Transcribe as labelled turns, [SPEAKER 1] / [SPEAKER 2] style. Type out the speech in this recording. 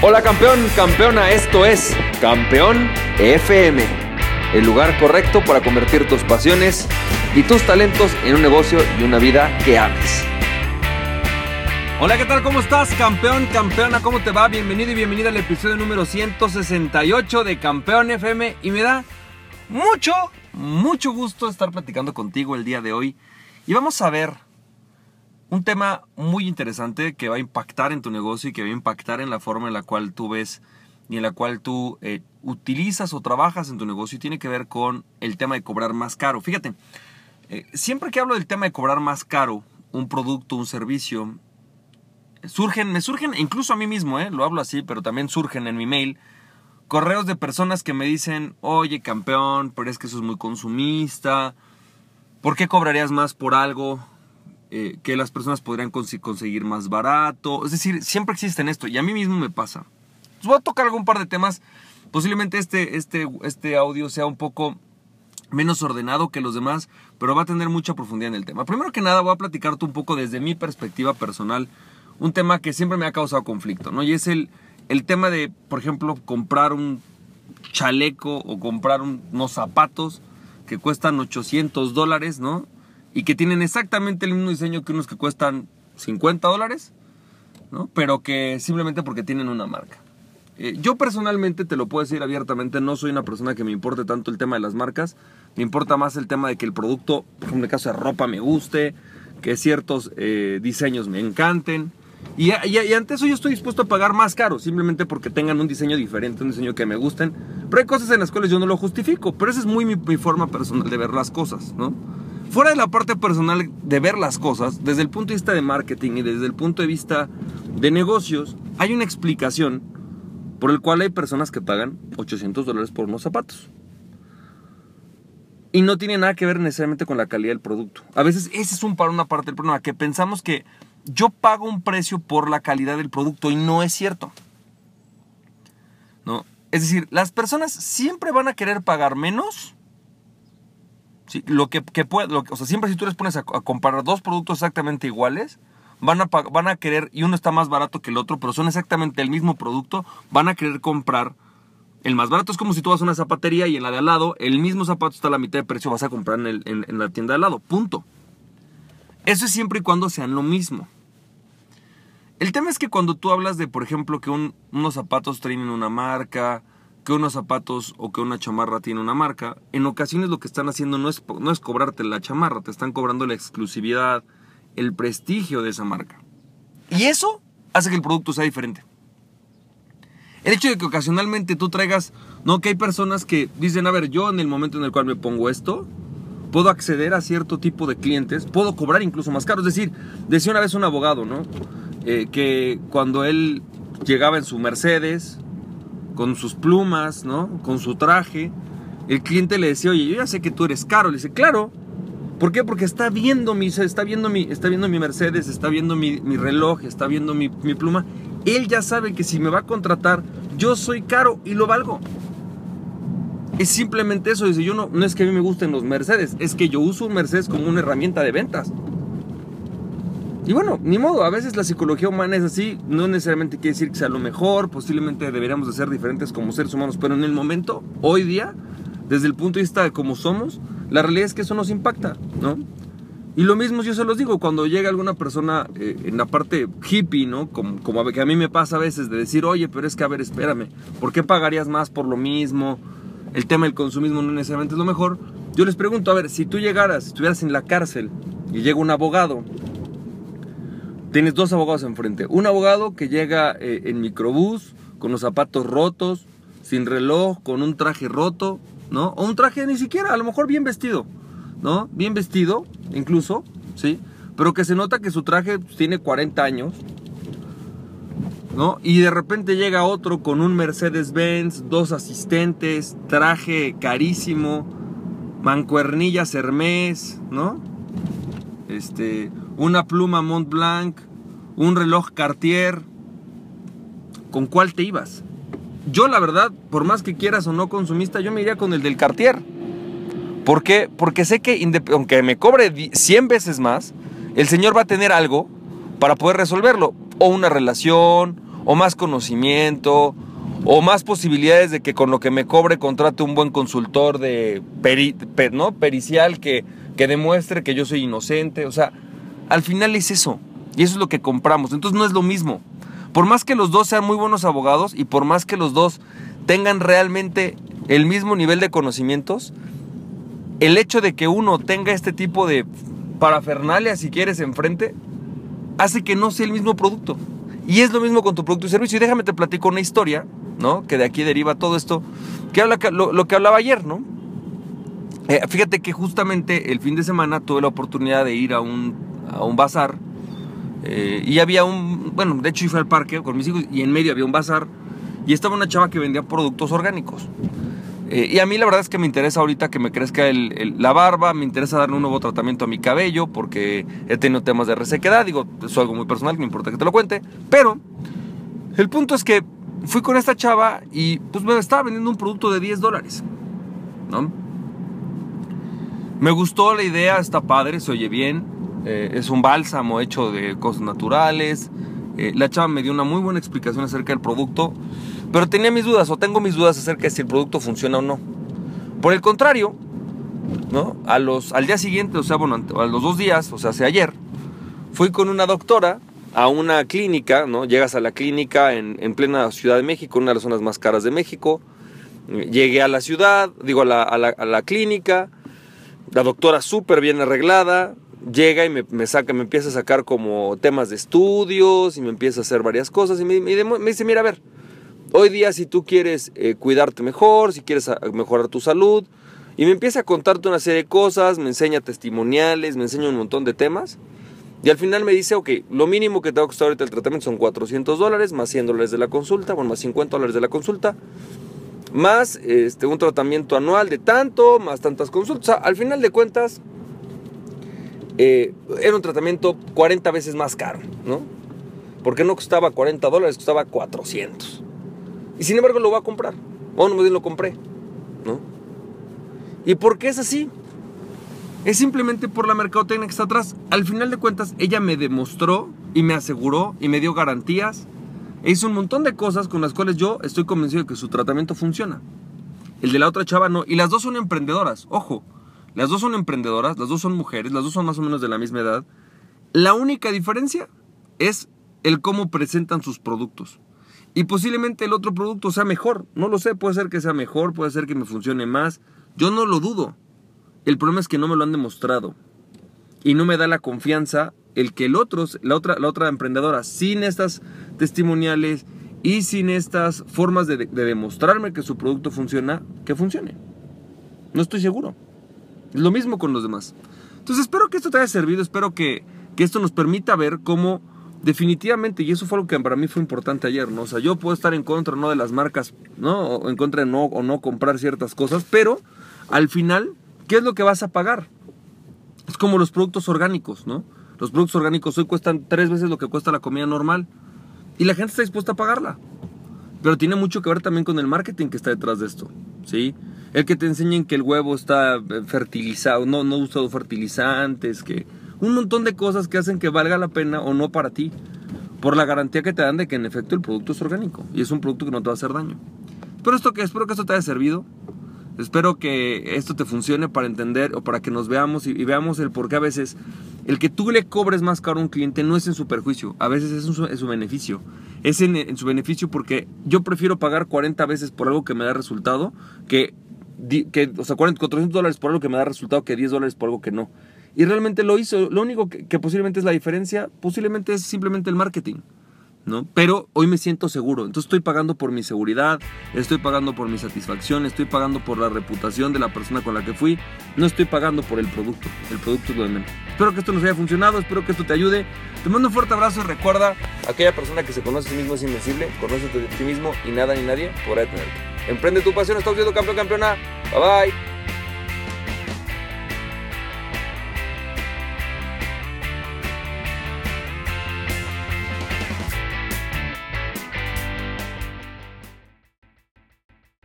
[SPEAKER 1] Hola campeón, campeona, esto es Campeón FM, el lugar correcto para convertir tus pasiones y tus talentos en un negocio y una vida que ames. Hola, ¿qué tal? ¿Cómo estás? Campeón, campeona, ¿cómo te va? Bienvenido y bienvenida al episodio número 168 de Campeón FM y me da mucho, mucho gusto estar platicando contigo el día de hoy y vamos a ver un tema muy interesante que va a impactar en tu negocio y que va a impactar en la forma en la cual tú ves y en la cual tú eh, utilizas o trabajas en tu negocio y tiene que ver con el tema de cobrar más caro. Fíjate, eh, siempre que hablo del tema de cobrar más caro un producto, un servicio, surgen, me surgen, incluso a mí mismo, eh, lo hablo así, pero también surgen en mi mail, correos de personas que me dicen, oye campeón, pero es que eso es muy consumista, ¿por qué cobrarías más por algo? Eh, que las personas podrían conseguir más barato. Es decir, siempre existen esto y a mí mismo me pasa. voy a tocar algún par de temas. Posiblemente este, este, este audio sea un poco menos ordenado que los demás, pero va a tener mucha profundidad en el tema. Primero que nada voy a platicarte un poco desde mi perspectiva personal, un tema que siempre me ha causado conflicto, ¿no? Y es el, el tema de, por ejemplo, comprar un chaleco o comprar unos zapatos que cuestan 800 dólares, ¿no? Y que tienen exactamente el mismo diseño que unos que cuestan 50 dólares, ¿no? pero que simplemente porque tienen una marca. Eh, yo personalmente, te lo puedo decir abiertamente, no soy una persona que me importe tanto el tema de las marcas, me importa más el tema de que el producto, por ejemplo en el caso de ropa, me guste, que ciertos eh, diseños me encanten. Y, y, ante eso yo estoy dispuesto a pagar más caro, simplemente porque tengan un diseño diferente, un diseño que me gusten. Pero hay cosas en las cuales yo no lo justifico, pero esa es muy mi, mi forma personal de ver las cosas, ¿no? Fuera de la parte personal de ver las cosas, desde el punto de vista de marketing y desde el punto de vista de negocios, hay una explicación por el cual hay personas que pagan 800 dólares por unos zapatos. Y no tiene nada que ver necesariamente con la calidad del producto. A veces ese es un, para una parte del problema, que pensamos que yo pago un precio por la calidad del producto y no es cierto. ¿No? Es decir, las personas siempre van a querer pagar menos lo que, que puede, o sea, siempre si tú les pones a, comparar dos productos exactamente iguales, van a, van a querer, y uno está más barato que el otro, pero son exactamente el mismo producto, van a querer comprar el más barato. Es como si tú vas a una zapatería y en la de al lado, el mismo zapato está a la mitad de precio, vas a comprar en, en la tienda de al lado. Punto. Eso es siempre y cuando sean lo mismo. El tema es que cuando tú hablas de, por ejemplo, que unos zapatos traen una marca, que unos zapatos o que una chamarra tiene una marca, en ocasiones lo que están haciendo no es, no es cobrarte la chamarra, te están cobrando la exclusividad, el prestigio de esa marca. Y eso hace que el producto sea diferente. El hecho de que ocasionalmente tú traigas, no, que hay personas que dicen, a ver, yo en el momento en el cual me pongo esto, puedo acceder a cierto tipo de clientes, puedo cobrar incluso más caro. Es decir, decía una vez un abogado, ¿no? Eh, que cuando él llegaba en su Mercedes, con sus plumas, ¿no? Con su traje. El cliente le decía, oye, yo ya sé que tú eres caro. Le dice, claro. ¿Por qué? Porque está viendo mi, está viendo mi, está viendo mi Mercedes, está viendo mi, reloj, está viendo mi, mi pluma. Él ya sabe que si me va a contratar, yo soy caro y lo valgo. Es simplemente eso. Dice, yo no, no es que a mí me gusten los Mercedes, es que yo uso un Mercedes como una herramienta de ventas. Y bueno, ni modo, a veces la psicología humana es así, no necesariamente quiere decir que sea lo mejor, posiblemente deberíamos de ser diferentes como seres humanos, pero en el momento, hoy día, desde el punto de vista de cómo somos, la realidad es que eso nos impacta, ¿no? Y lo mismo yo se los digo, cuando llega alguna persona eh, en la parte hippie, ¿no? Como, como que a mí me pasa a veces de decir, oye, pero es que a ver, espérame, ¿por qué pagarías más por lo mismo? El tema del consumismo no necesariamente es lo mejor. Yo les pregunto, a ver, si tú llegaras, estuvieras en la cárcel y llega un abogado Tienes dos abogados enfrente. Un abogado que llega eh, en microbús, con los zapatos rotos, sin reloj, con un traje roto, ¿no? O un traje ni siquiera, a lo mejor bien vestido, ¿no? Bien vestido, incluso, ¿sí? Pero que se nota que su traje pues, tiene 40 años, ¿no? Y de repente llega otro con un Mercedes-Benz, dos asistentes, traje carísimo, mancuernillas Hermes, ¿no? Este, una pluma Mont Blanc, un reloj Cartier. ¿Con cuál te ibas? Yo la verdad, por más que quieras o no consumista, yo me iría con el del Cartier. ¿Por qué? Porque sé que aunque me cobre 100 veces más, el señor va a tener algo para poder resolverlo. O una relación, o más conocimiento, o más posibilidades de que con lo que me cobre contrate un buen consultor de ¿no? pericial que, que demuestre que yo soy inocente. O sea, al final es eso. Y eso es lo que compramos. Entonces no es lo mismo. Por más que los dos sean muy buenos abogados y por más que los dos tengan realmente el mismo nivel de conocimientos, el hecho de que uno tenga este tipo de parafernalia, si quieres, enfrente, hace que no sea el mismo producto. Y es lo mismo con tu producto y servicio. Y déjame te platico una historia, ¿no? Que de aquí deriva todo esto, que habla lo, que hablaba ayer, ¿no? Eh, fíjate que justamente el fin de semana tuve la oportunidad de ir a un, a un bazar eh, y había un, bueno, de hecho fui al parque con mis hijos y en medio había un bazar y estaba una chava que vendía productos orgánicos. Eh, y a mí la verdad es que me interesa ahorita que me crezca la barba, me interesa darle un nuevo tratamiento a mi cabello porque he tenido temas de resequedad, digo, es algo muy personal, me importa que te lo cuente, pero el punto es que fui con esta chava y pues me estaba vendiendo un producto de 10 dólares, ¿no? Me gustó la idea, está padre, se oye bien, eh, es un bálsamo hecho de cosas naturales, eh, la chava me dio una muy buena explicación acerca del producto, pero tenía mis dudas o tengo mis dudas acerca de si el producto funciona o no. Por el contrario, ¿no? A los, al día siguiente, o sea, bueno, a los dos días, o sea, hace ayer, fui con una doctora a una clínica, ¿no? Llegas a la clínica en, en, plena Ciudad de México, una de las zonas más caras de México. Llegué a la ciudad, digo, a la, a la, a la clínica, la doctora súper bien arreglada, llega y me, saca, me empieza a sacar como temas de estudios y me empieza a hacer varias cosas y me, dice, mira, a ver, hoy día si tú quieres eh, cuidarte mejor, si quieres ah, mejorar tu salud, y me empieza a contarte una serie de cosas, me enseña testimoniales, me enseña un montón de temas. Y al final me dice, ok, lo mínimo que te va a costar ahorita el tratamiento son 400 dólares, más 100 dólares de la consulta, bueno, más 50 dólares de la consulta, más este, un tratamiento anual de tanto, más tantas consultas. al final de cuentas, eh, era un tratamiento 40 veces más caro, ¿no? Porque no costaba 40 dólares, costaba 400. Y sin embargo lo va a comprar. O no me lo compré, ¿no? ¿Y por qué es así? Es simplemente por la mercadotecnia que está atrás. Al final de cuentas, ella me demostró y me aseguró y me dio garantías. E hizo un montón de cosas con las cuales yo estoy convencido de que su tratamiento funciona. El de la otra chava no. Y las dos son emprendedoras. Ojo, las dos son emprendedoras, las dos son mujeres, las dos son más o menos de la misma edad. La única diferencia es el cómo presentan sus productos. Y posiblemente el otro producto sea mejor. No lo sé, puede ser que sea mejor, puede ser que me funcione más. Yo no lo dudo. El problema es que no me lo han demostrado. Y no me da la confianza el que el otro, la otra, la otra emprendedora, sin estas testimoniales y sin estas formas de, de demostrarme que su producto funciona, que funcione. No estoy seguro. Lo mismo con los demás. Entonces espero que esto te haya servido, espero que, esto nos permita ver cómo definitivamente, y eso fue algo que para mí fue importante ayer, ¿no? O sea, yo puedo estar en contra no de las marcas, ¿no? En contra de no o no comprar ciertas cosas, pero al final, ¿qué es lo que vas a pagar? Es como los productos orgánicos, ¿no? Los productos orgánicos hoy cuestan tres veces lo que cuesta la comida normal y la gente está dispuesta a pagarla. Pero tiene mucho que ver también con el marketing que está detrás de esto, ¿sí? El que te enseñen que el huevo está eh, fertilizado, no, no usado fertilizantes, que un montón de cosas que hacen que valga la pena o no para ti, por la garantía que te dan de que en efecto el producto es orgánico y es un producto que no te va a hacer daño. Pero esto que espero que esto te haya servido. Espero que esto te funcione para entender o para que nos veamos y, veamos el por qué a veces el que tú le cobres más caro a un cliente no es en su perjuicio, a veces es en su, su beneficio. Es en, en, su beneficio porque yo prefiero pagar 40 veces por algo que me da resultado que que, o sea, 400 dólares por algo que me da resultado que 10 dólares por algo que no. Y realmente lo hizo. Lo único que, posiblemente es la diferencia, posiblemente es simplemente el marketing. ¿no? Pero hoy me siento seguro. Entonces estoy pagando por mi seguridad, estoy pagando por mi satisfacción, estoy pagando por la reputación de la persona con la que fui. No estoy pagando por el producto. El producto es lo de menos. Espero que esto nos haya funcionado, espero que esto te ayude. Te mando un fuerte abrazo y recuerda, aquella persona que se conoce a sí mismo es invencible, conoce a ti mismo y nada ni nadie podrá detenerte. Emprende tu pasión, estamos viendo campeón, campeona. Bye bye.